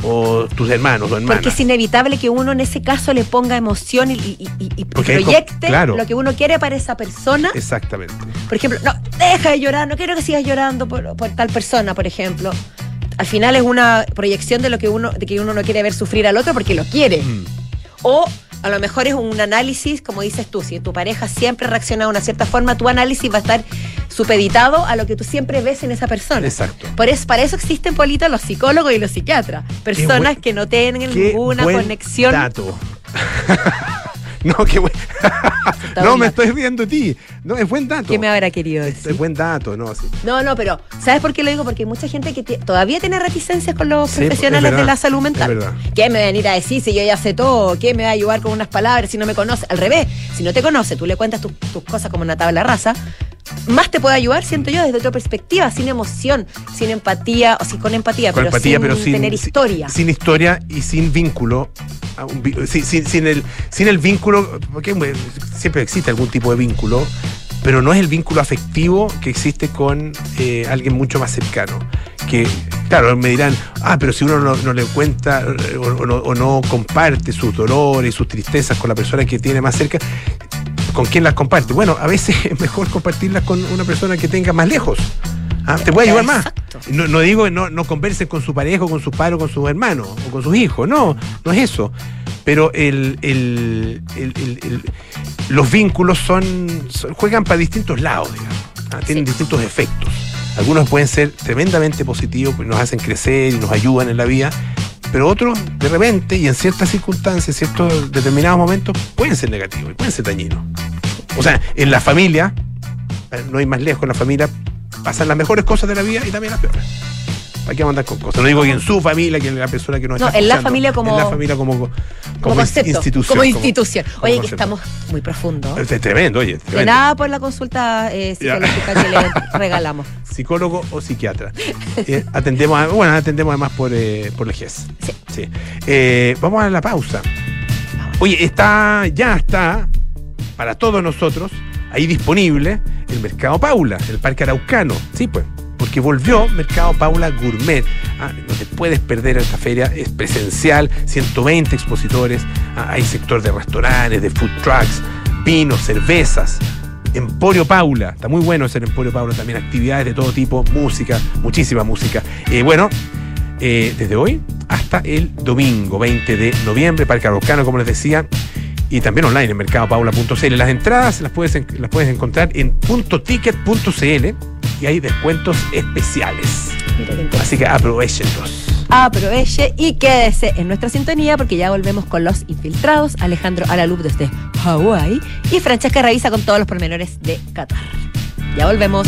o tus hermanos o hermanas. Porque es inevitable que uno en ese caso le ponga emoción y, proyecte claro. lo que uno quiere para esa persona. Exactamente. Por ejemplo, no, deja de llorar, no quiero que sigas llorando por, por tal persona, por ejemplo. Al final es una proyección de lo que uno, de que uno no quiere ver sufrir al otro porque lo quiere. Mm. O a lo mejor es un análisis, como dices tú, si tu pareja siempre reacciona de una cierta forma, tu análisis va a estar supeditado a lo que tú siempre ves en esa persona. Exacto. Por eso, para eso existen, Polito, los psicólogos y los psiquiatras. Personas buen- que no tienen ninguna buen conexión. Dato. no, qué buen. Está no, me estoy riendo de ti. No, es buen dato. ¿Qué me habrá querido decir? Es buen dato, no, sí. No, no, pero ¿sabes por qué lo digo? Porque hay mucha gente que todavía tiene reticencias con los Sí, profesionales verdad, de la salud mental. es verdad. ¿Qué me va a venir a decir si yo ya sé todo? ¿Qué me va a ayudar con unas palabras si no me conoce? Al revés, si no te conoce, tú le cuentas tus, tus cosas como una tabla rasa, más te puede ayudar, siento yo, desde otra perspectiva, sin emoción, sin empatía, o sí con empatía, Con pero, empatía, sin pero sin tener historia. Sin, historia y sin vínculo. un sin, el, sin el vínculo, porque siempre existe algún tipo de vínculo, pero no es el vínculo afectivo que existe con eh, alguien mucho más cercano. Que, claro, me dirán, ah, pero si uno no, le cuenta eh, o no, o no comparte sus dolores, sus tristezas con la persona que tiene más cerca, ¿con quién las comparte? Bueno, a veces es mejor compartirlas con una persona que tenga más lejos. Ah, Te puede ayudar más. No, no digo que no, no conversen con su pareja, o con sus padres, o con sus hermanos, o con sus hijos. No, no es eso. Pero el, el- el- los vínculos son, son- juegan para distintos lados, digamos. Ah, Tienen Sí. distintos efectos. Algunos pueden ser tremendamente positivos, nos hacen crecer y nos ayudan en la vida. Pero otros, de repente, y en ciertas circunstancias, en ciertos determinados momentos, pueden ser negativos y pueden ser dañinos. O sea, en la familia, eh, no hay más lejos, en la familia pasan las mejores cosas de la vida y también las peores. Hay que mandar con cosas. No digo que en su familia, que en la persona que No, está en la familia como- En la familia como, como, como, concepto, institución. como institución. como Oye, que concepto. estamos muy profundos. Es tremendo, oye. De tremendo. nada por la consulta eh, psicológica que le regalamos. Psicólogo o psiquiatra. Eh, atendemos, a- bueno, atendemos además por, eh, por la GES. Sí. Eh, vamos a la pausa. Oye, está, ya está, para todos nosotros, ahí disponible el Mercado Paula, el Parque Araucano. Sí, pues. Porque volvió Mercado Paula Gourmet. Ah, no te puedes perder esta feria, es presencial, 120 expositores, ah, hay sector de restaurantes, de food trucks, vinos, cervezas. Emporio Paula, está muy bueno ese Emporio Paula también, actividades de todo tipo, música, muchísima música. Eh, bueno, eh, desde hoy hasta el domingo 20 de noviembre, Parque Araucano, como les decía, y también online en mercadopaula.cl. Las entradas las puedes, las puedes encontrar en puntoticket.cl y hay descuentos especiales. Así que aprovechenlos. Aproveche y quédese en nuestra sintonía porque ya volvemos con los infiltrados. Alejandro Alalup desde Hawái y Francesca Revisa con todos los pormenores de Qatar. Ya volvemos.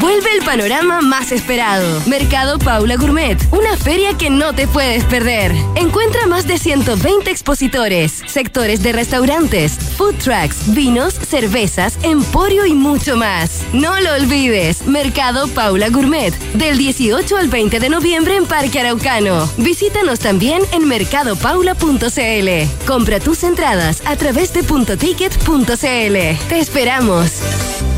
Vuelve el panorama más esperado. Mercado Paula Gourmet, una feria que no te puedes perder. Encuentra más de 120 expositores, sectores de restaurantes, food trucks, vinos, cervezas, emporio y mucho más. No lo olvides, Mercado Paula Gourmet, del 18 al 20 de noviembre en Parque Araucano. Visítanos también en mercadopaula.cl. Compra tus entradas a través de puntoticket.cl. Te esperamos.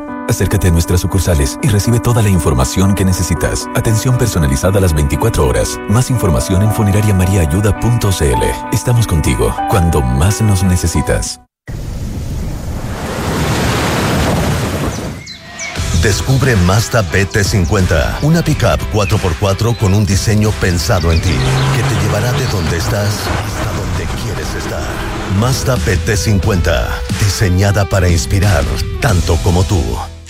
Acércate a nuestras sucursales y recibe toda la información que necesitas. Atención personalizada a las 24 horas. Más información en funerariamariaayuda.cl. Estamos contigo cuando más nos necesitas. Descubre Mazda BT50, una pickup 4x4 con un diseño pensado en ti, que te llevará de donde estás hasta donde quieres estar. Mazda BT50, diseñada para inspirar tanto como tú.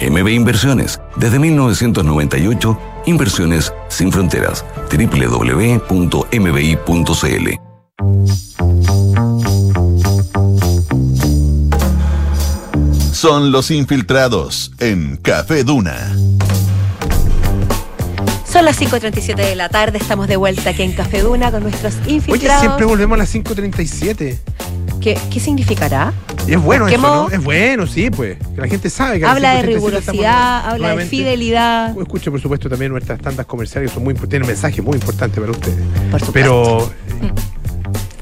MB Inversiones, desde 1998, Inversiones sin fronteras. www.mbi.cl. Son los infiltrados en Café Duna. Son las 5.37 de la tarde, estamos de vuelta aquí en Café Duna con nuestros Oye, infiltrados. siempre volvemos a las 5.37. ¿Qué, qué significará? Y es bueno eso, ¿no? Es bueno, sí, pues. Que la gente sabe que Habla de 5:37 estamos rigurosidad, habla de fidelidad. Escucho, por supuesto, también nuestras tandas comerciales que son muy tienen mensajes muy importantes para ustedes. Por supuesto. Pero eh,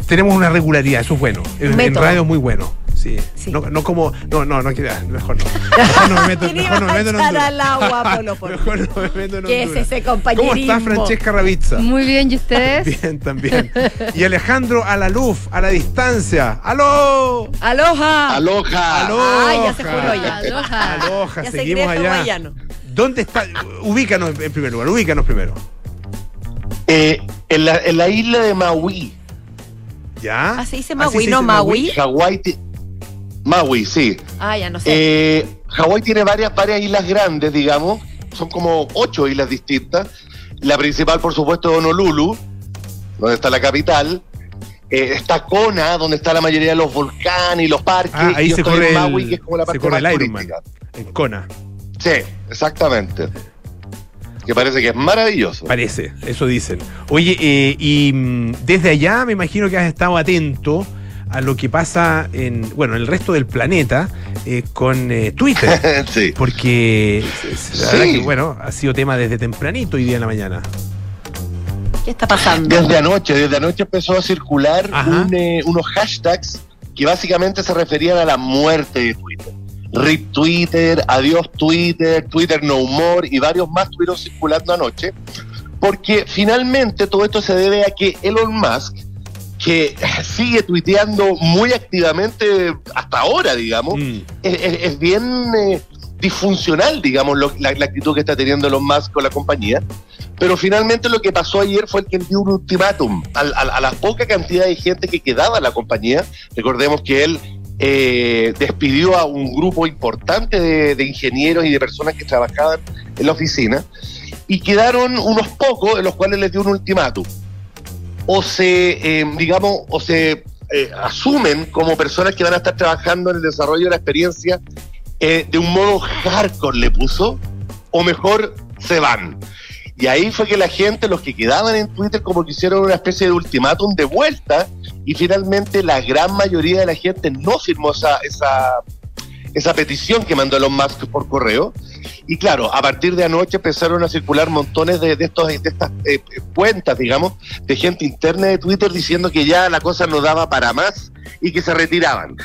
tenemos una regularidad, eso es bueno. En, en radio es muy bueno. Sí. Sí. No, no como. No, no, no quiero. Mejor no. Mejor no me meto, ¿Quién mejor no me meto en Honduras. al agua, Polo Polo? Mejor no me meto en ¿Qué es Honduras. ese ¿Cómo compañerismo? está Francesca Ravizza? Muy bien, ¿y ustedes? Bien, también. Y Alejandro a la luz, a la distancia. ¡Aló! ¡Aloha! Aloha. ¡Aló! Ay, ya se juró ya. Aloha. Aloha, Ya se seguimos allá. hawaiano. ¿Dónde está? Ubícanos en primer lugar, ubícanos primero. Eh, en, la, en la isla de Maui. ¿Ya? Ah, se dice Así Maui, se dice no Maui. Hawái. Maui, sí. Ah, ya no sé. Eh, Hawái tiene varias, varias islas grandes, digamos. Son como ocho islas distintas. La principal, por supuesto, es Honolulu, donde está la capital. Eh, está Kona, donde está la mayoría de los volcanes y los parques. Ah, ahí se corre, Maui, el, que es como la se parte corre más el Ironman turística. en Kona. Sí, exactamente. Que parece que es maravilloso. Parece, eso dicen. Oye, eh, y mm, desde allá me imagino que has estado atento a lo que pasa en, bueno, en el resto del planeta eh, con eh, Twitter. sí. Porque la Sí. verdad que, bueno, ha sido tema desde tempranito hoy día en la mañana. ¿Qué está pasando? Desde anoche, desde anoche empezó a circular un, eh, unos hashtags que básicamente se referían a la muerte de Twitter. RIP Twitter, adiós Twitter, Twitter no more y varios más estuvieron circulando anoche. Porque finalmente todo esto se debe a que Elon Musk, que sigue tuiteando muy activamente hasta ahora, digamos, Mm. es, es- es bien eh, disfuncional, digamos, lo- la, la actitud que está teniendo Elon Musk con la compañía. Pero finalmente lo que pasó ayer fue que él dio un ultimátum a, la poca cantidad de gente que quedaba en la compañía. Recordemos que él eh, despidió a un grupo importante de, de ingenieros y de personas que trabajaban en la oficina y quedaron unos pocos en los cuales les dio un ultimátum. O se, eh, digamos, o se eh, asumen como personas que van a estar trabajando en el desarrollo de la experiencia eh, de un modo hardcore, le puso, o mejor, se van. Y ahí fue que la gente, los que quedaban en Twitter, como que hicieron una especie de ultimátum de vuelta, y finalmente la gran mayoría de la gente no firmó esa, esa, esa petición que mandó Elon Musk por correo, Y claro, a partir de anoche empezaron a circular montones de, de estos, de estas eh, cuentas, digamos, de gente interna de Twitter diciendo que ya la cosa no daba para más y que se retiraban.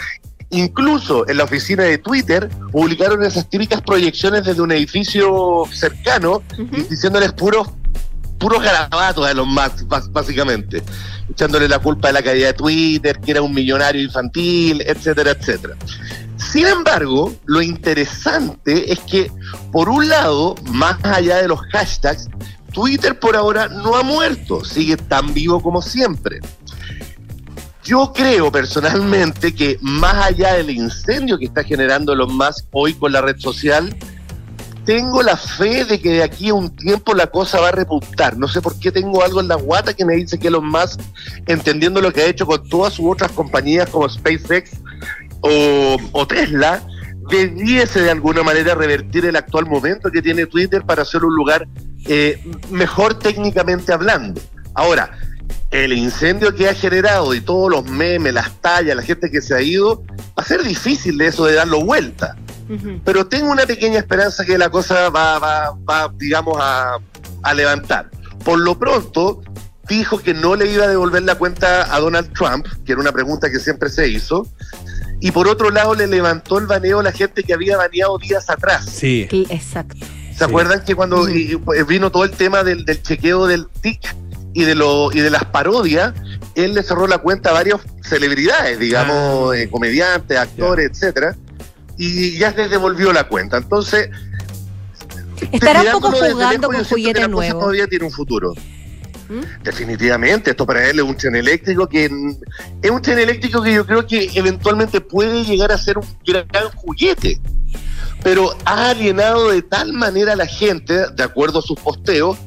Incluso en la oficina de Twitter publicaron esas típicas proyecciones desde un edificio cercano diciéndoles puros puros garabatos a los más básicamente, echándole la culpa de la caída de Twitter, que era un millonario infantil, etcétera, etcétera. Sin embargo, lo interesante es que, por un lado, más allá de los hashtags, Twitter por ahora no ha muerto, sigue tan vivo como siempre. Yo creo personalmente que más allá del incendio que está generando Elon Musk hoy con la red social, tengo la fe de que de aquí a un tiempo la cosa va a repuntar. No sé por qué tengo algo en la guata que me dice que Elon Musk, entendiendo lo que ha hecho con todas sus otras compañías como SpaceX o, o Tesla, debiese de alguna manera revertir el actual momento que tiene Twitter para ser un lugar eh, mejor técnicamente hablando. Ahora, el incendio que ha generado y todos los memes, las tallas, la gente que se ha ido, va a ser difícil de eso de darlo vuelta. Pero tengo una pequeña esperanza que la cosa va, va, va digamos, a, a levantar. Por lo pronto, dijo que no le iba a devolver la cuenta a Donald Trump, que era una pregunta que siempre se hizo. Y por otro lado, le levantó el baneo a la gente que había baneado días atrás. Sí. Sí, exacto. ¿Se acuerdan que cuando y- y vino todo el tema del, del chequeo del TIC y de lo y de las parodias, él le cerró la cuenta a varias celebridades, digamos, eh, comediantes, actores, etcétera, y ya les devolvió la cuenta. Entonces, Estará un poco jugando lejos, con yo siento que juguete la cosa nuevo. Todavía tiene un futuro. ¿Mm? Definitivamente, esto para él es un tren eléctrico que mm, es un tren eléctrico que yo creo que eventualmente puede llegar a ser un gran juguete, pero ha alienado de tal manera a la gente, de acuerdo a sus posteos,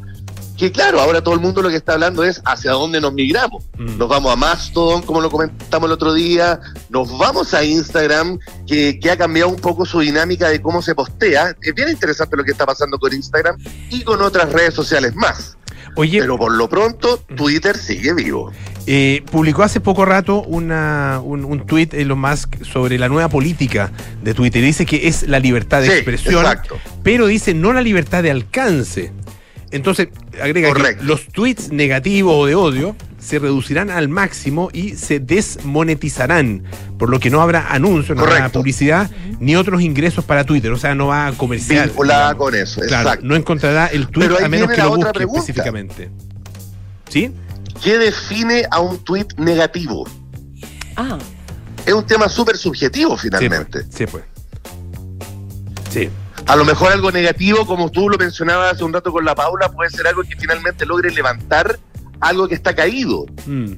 que claro, ahora todo el mundo lo que está hablando es hacia dónde nos migramos. Nos vamos a Mastodon, como lo comentamos el otro día, nos vamos a Instagram, que, que ha cambiado un poco su dinámica de cómo se postea. Es bien interesante lo que está pasando con Instagram y con otras redes sociales más. Oye, Pero por lo pronto, Twitter sigue vivo. Eh, publicó hace poco rato una, un, un tuit Elon Musk sobre la nueva política de Twitter. Dice que es la libertad de Sí, expresión, exacto. pero dice no la libertad de alcance. Entonces, agrega que los tweets negativos o de odio se reducirán al máximo y se desmonetizarán, por lo que no habrá anuncios, no habrá publicidad ni otros ingresos para Twitter, o sea, no va a comercial. Vinculada con eso, Claro, exacto. no encontrará el tweet Pero ahí a menos viene que la lo otra busque pregunta. específicamente. ¿Sí? ¿Qué define a un tweet negativo? Ah, Es un tema súper subjetivo finalmente. Sí, pues. Sí. A lo mejor algo negativo, como tú lo mencionabas hace un rato con la Paula, puede ser algo que finalmente logre levantar algo que está caído. Mm.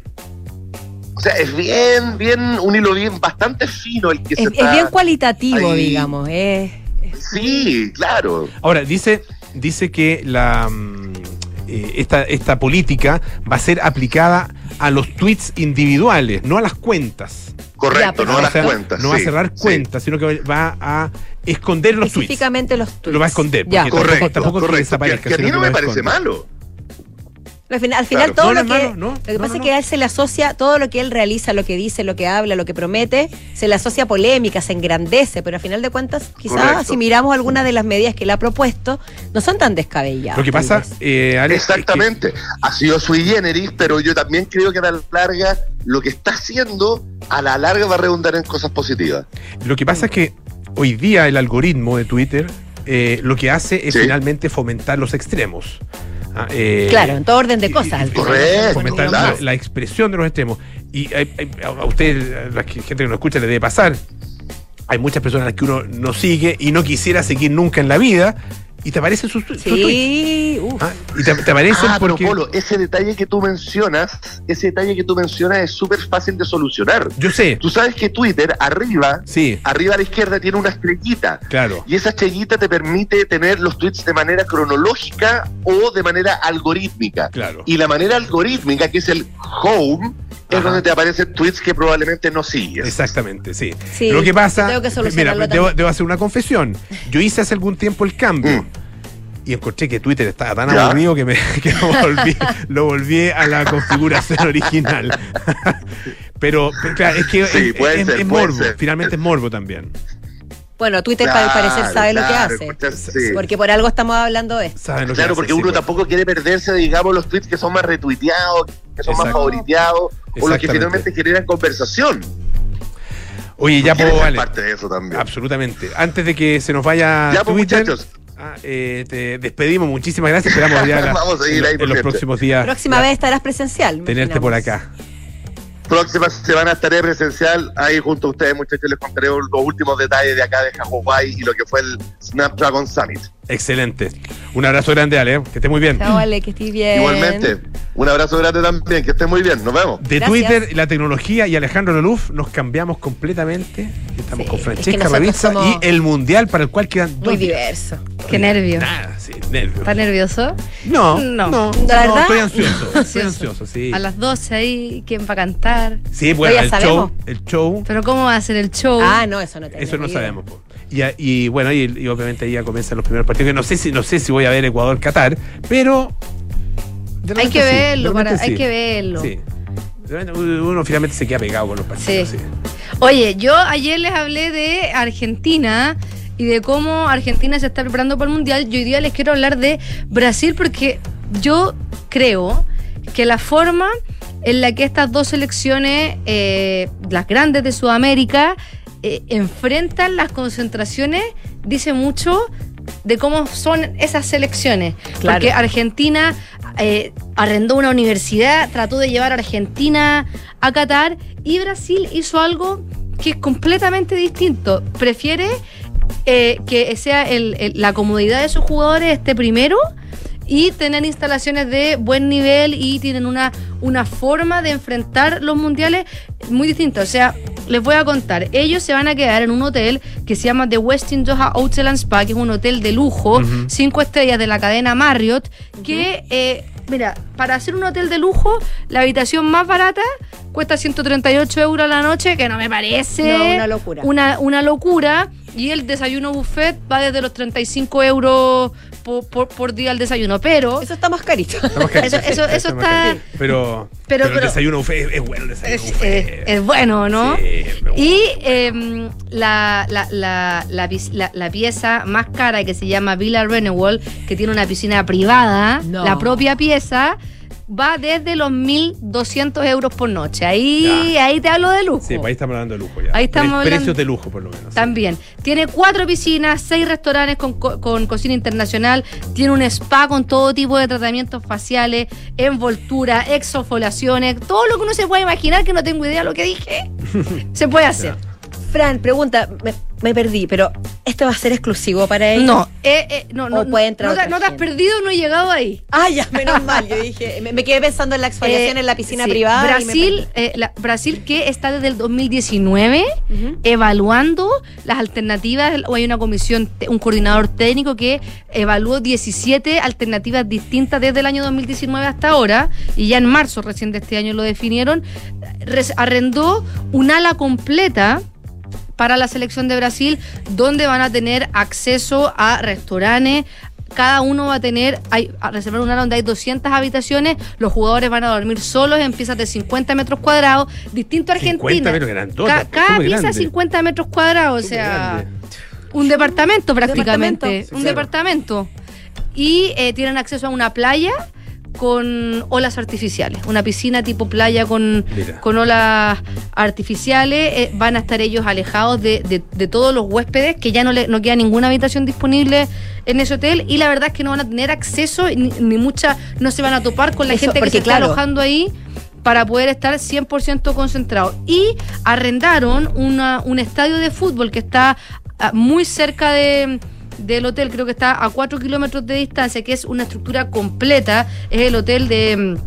O sea, es bien, bien, un hilo bien bastante fino el que es, se es está... bien cualitativo, ahí. digamos. Es, Sí, claro. Ahora, dice, dice que la mm, eh, esta, esta política va a ser aplicada a los tweets individuales, no a las cuentas. Correcto, Ya, no a las cuentas. No va a cerrar sí. cuentas, sino que va a esconder los tweets. específicamente los tweets. Lo va a esconder. Ya. porque tampoco- Correcto, tampoco, que correcto. desaparezca. Que, que a mí no me parece esconde. malo. Al final, al final Claro. todo No, lo que no, lo que no, pasa no, es que a él se le asocia todo lo que él realiza, lo que dice, lo que habla, lo que promete, se le asocia a polémica, se engrandece, pero al final de cuentas, quizás Correcto. si miramos algunas de las medidas que él ha propuesto, no son tan descabelladas. Lo que pasa, eh, Alex, es que- Exactamente. Ha sido sui generis, pero yo también creo que a la larga lo que está haciendo a la larga va a redundar en cosas positivas. Lo que pasa es que hoy día el algoritmo de Twitter eh, lo que hace es Sí. finalmente fomentar los extremos. Ah, eh, claro, en todo orden de cosas. Correcto, claro. la, la expresión de los extremos. Y hay- hay- a usted, la que- gente que nos escucha, le debe pasar. Hay muchas personas a las que uno no sigue y no quisiera seguir nunca en la vida y te aparecen sus, sus tweets. Sí, uf. Ah, y te, te aparecen Ah, pero porque. Polo, ese detalle que tú mencionas, ese detalle que tú mencionas es súper fácil de solucionar. Yo sé, Tú sabes que Twitter, arriba, sí, arriba a la izquierda, tiene una estrellita. claro. Y esa estrellita te permite tener los tweets de manera cronológica o de manera algorítmica. Claro. Y la manera algorítmica, que es el home, es Ajá. donde te aparecen tweets que probablemente no sigues. Exactamente, sí. Sí, Lo que pasa, tengo que mira, solucionarlo debo, debo hacer una confesión. Yo hice hace algún tiempo el cambio. Mm. Y encontré que Twitter estaba tan ¿Ya? aburrido que, me, que lo, volví, lo volví a la configuración original. pero, pero claro, es que Sí, es, puede es- ser, es puede morbo, ser. finalmente es morbo también. Bueno, Twitter al parecer sabe lo que hace. Porque por algo estamos hablando de esto. Claro, porque uno tampoco quiere perderse, digamos, los tweets que son más retuiteados, que son más favoriteados, o los que finalmente generan conversación. Oye, ya puedo, vale. parte de eso también. Absolutamente. Antes de que se nos vaya ya, pues, Twitter, muchachos. ah, eh, te despedimos. Muchísimas gracias. Esperamos ya la- Vamos a ir en, ahí en por los próximos días Próxima ya, vez estarás presencial. tenerte por acá. Próxima semana estaré presencial ahí junto a ustedes, muchachos. Les contaré los últimos detalles de acá de Hawái y lo que fue el Snapdragon Summit. Excelente. Un abrazo grande, Ale. Que esté muy bien. Chao, vale, que estés bien. Igualmente, un abrazo grande también. Que estén muy bien. Nos vemos. De Gracias. Twitter, la tecnología y Alejandro Loluf nos cambiamos completamente. Estamos Sí, con es que Francesca Ravizza somos- y el mundial para el cual quedan dos Muy días. diverso. Qué nervio. Nada, sí, nervios. ¿Estás nervioso? No, No. no, ¿La no, verdad? estoy ansioso. Estoy Ansioso. sí. A las 12 ahí, ¿quién va a cantar? Sí, bueno, ya el sabemos. show, el show, Pero ¿cómo va a ser el show? Ah, no, eso no tenemos eso no idea. sabemos. y bueno, y, y obviamente ahí ya comienzan los primeros partidos. Que no sé si, no sé si voy a ver Ecuador-Qatar, pero. hay que verlo, para- hay que verlo. Sí. Uno finalmente se queda pegado con los partidos. Sí. Oye, yo ayer les hablé de Argentina y de cómo Argentina se está preparando para el Mundial. Y hoy día les quiero hablar de Brasil porque yo creo que la forma en la que estas dos selecciones, eh, las grandes de Sudamérica, eh, enfrentan las concentraciones, dice mucho de cómo son esas selecciones. Claro. Porque Argentina eh, arrendó una universidad, trató de llevar a Argentina a Qatar y Brasil hizo algo que es completamente distinto. Prefiere eh, que sea el- el- la comodidad de sus jugadores esté primero y tener instalaciones de buen nivel y tienen una, una forma de enfrentar los mundiales muy distinta. O sea, les voy a contar, ellos se van a quedar en un hotel que se llama The Westin Doha Hotel and Spa, que es un hotel de lujo, cinco estrellas de la cadena Marriott, que, eh, mira, para hacer un hotel de lujo, la habitación más barata cuesta 138 euros a la noche, que no me parece No, una locura. una, una locura. Y el desayuno buffet va desde los 35 euros por, por- por día al desayuno. Pero. Eso está más carito. Eso- eso- eso estamos está-. Pero, pero- pero, el desayuno es, es bueno el desayuno es, es- bueno, ¿no? Sí, me gusta. Y em, la, la, la, la, la- la pieza más cara que se llama Villa Renewal, que tiene una piscina privada, No. la propia pieza, va desde los 1.200 euros por noche. Ahí, ahí te hablo de lujo. Sí, pues ahí estamos hablando de lujo ya. Ahí estamos hablando- Precios de lujo, por lo menos. También. Tiene cuatro piscinas, seis restaurantes con, co- con cocina internacional, tiene un spa con todo tipo de tratamientos faciales, envoltura, exfoliaciones, todo lo que uno se puede imaginar, que no tengo idea de lo que dije, se puede hacer. Fran, pregunta, me, me perdí, pero ¿esto va a ser exclusivo para ellos? No, eh, eh, no, no, O puede entrar no, no te has perdido, no he llegado ahí. Ah, ya, menos mal. Yo dije, me, me quedé pensando en la exfoliación Eh, en la piscina sí, privada. y me Brasil, eh, la- Brasil que está desde el 2019 Ujú. evaluando las alternativas, o hay una comisión, un coordinador técnico que evaluó 17 alternativas distintas desde el año 2019 hasta ahora, y ya en marzo recién de este año lo definieron, res- arrendó un ala completa para la selección de Brasil, donde van a tener acceso a restaurantes. Cada uno va a tener, hay, a reservar un área donde hay 200 habitaciones, los jugadores van a dormir solos en piezas de 50 metros cuadrados, distinto a 50 Argentina. metros grandotas, Ca- cada pieza grande. 50 metros cuadrados, o sea, grande. un departamento prácticamente, departamento, un sí. departamento. Y eh, tienen acceso a una playa con olas artificiales, una piscina tipo playa con, con olas artificiales. eh, van a estar ellos alejados de, de- de todos los huéspedes, que ya no, le, no queda ninguna habitación disponible en ese hotel. Y la verdad es que no van a tener acceso, ni, ni mucha, no se van a topar con la Eso, gente que porque, se está claro. alojando ahí para poder estar 100% concentrados. Y arrendaron una- un estadio de fútbol que está ah, muy cerca de, del hotel, creo que está a 4 kilómetros de distancia, que es una estructura completa. Es el hotel de...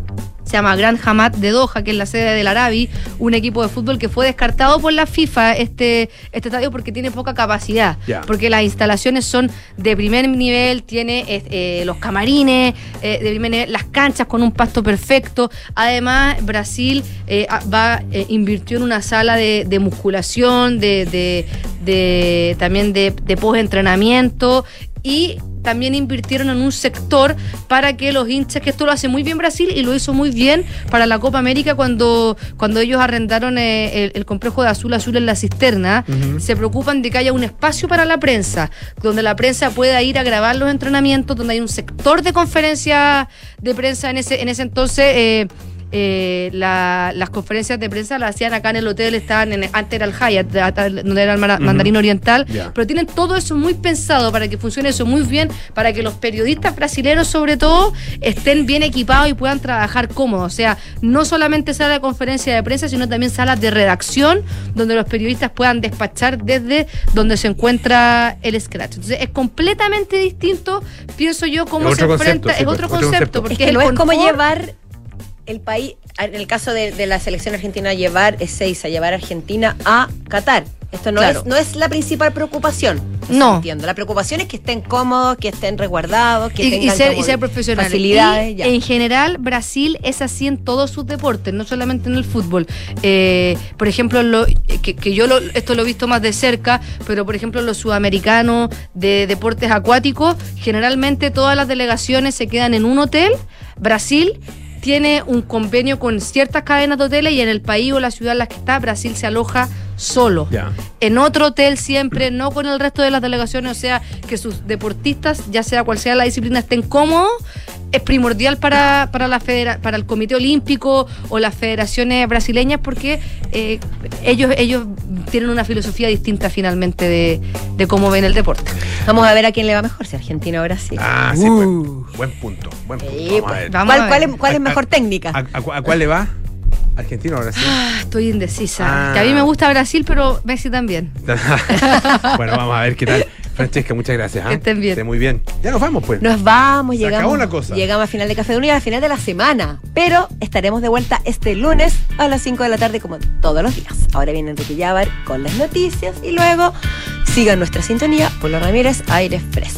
Se llama Grand Hamad de Doha, que es la sede del Arabi, un equipo de fútbol que fue descartado por la FIFA, este, este estadio, porque tiene poca capacidad. Porque las instalaciones son de primer nivel, tiene eh, los camarines eh, de primer nivel, las canchas con un pasto perfecto. Además, Brasil eh, va invirtió en una sala de, de musculación, de, de- de también de, de post-entrenamiento y también invirtieron en un sector para que los hinchas, que esto lo hace muy bien Brasil y lo hizo muy bien para la Copa América cuando, cuando ellos arrendaron eh, el, el complejo de Azul Azul en la cisterna, se preocupan de que haya un espacio para la prensa, donde la prensa pueda ir a grabar los entrenamientos, donde hay un sector de conferencias de prensa en ese, en ese entonces. eh, eh, la- las conferencias de prensa las hacían acá en el hotel, estaban en, antes era el Hyatt, donde era el. Mandarín Oriental, pero tienen todo eso muy pensado para que funcione eso muy bien, para que los periodistas brasileños sobre todo estén bien equipados y puedan trabajar cómodos. O sea, no solamente sala de conferencia de prensa, sino también salas de redacción donde los periodistas puedan despachar desde donde se encuentra el scratch. Entonces es completamente distinto, pienso yo, cómo Es se enfrenta, concepto, sí, es otro otro concepto, concepto. porque Es que el no es como llevar el país, en el caso de, de la selección argentina, llevar Ezeiza, llevar a Argentina a Qatar. Esto no, Claro. es, no es la principal preocupación. No. Entiendo. La preocupación es que estén cómodos, que estén resguardados, que y, y tengan ser, y ser profesionales. facilidades. Y, ya. en general, Brasil es así en todos sus deportes, no solamente en el fútbol. Eh, por ejemplo, lo, que, que yo lo- esto lo he visto más de cerca, pero por ejemplo, los sudamericanos de deportes acuáticos, generalmente todas las delegaciones se quedan en un hotel. Brasil tiene un convenio con ciertas cadenas de hoteles y en el país o la ciudad en la que está, Brasil se aloja solo. En otro hotel siempre, no con el resto de las delegaciones, o sea, que sus deportistas, ya sea cual sea la disciplina, estén cómodos, es primordial para, para, la federa- para el Comité Olímpico o las federaciones brasileñas porque eh, ellos, ellos tienen una filosofía distinta finalmente de, de cómo ven el deporte. Vamos a ver a quién le va mejor, si Argentina o Brasil. Ah, sí, pues. Buen punto. Buen punto. Sí, Vamos a pues. ver. ¿Cuál, cuál es, cuál es mejor técnica? ¿A, a cu- a cuál le va? ¿Argentina o Brasil? Ah, estoy indecisa. Ah. Que a mí me gusta Brasil, pero Messi también. bueno, vamos a ver qué tal. Francesca, muchas gracias. Que estén bien. Esté muy bien. Ya nos vamos, pues. Nos vamos, Se llegamos. acabó la cosa. Llegamos al final de Café de Unidad, al final de la semana. Pero estaremos de vuelta este lunes a las 5 de la tarde, como todos los días. Ahora viene Enrique Llávar con las noticias y luego sigan nuestra sintonía. Polo Ramírez, aire fresco.